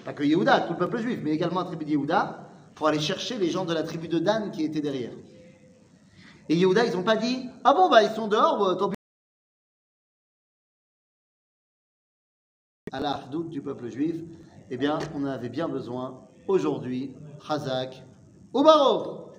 pas que Yehuda, tout le peuple juif, mais également la tribu de pour aller chercher les gens de la tribu de Dan qui étaient derrière. Et Yehuda, ils n'ont pas dit Ah bon, bah ils sont dehors, bah, tant pis. À la doute du peuple juif, eh bien, on avait bien besoin aujourd'hui. Chazak ou Baruch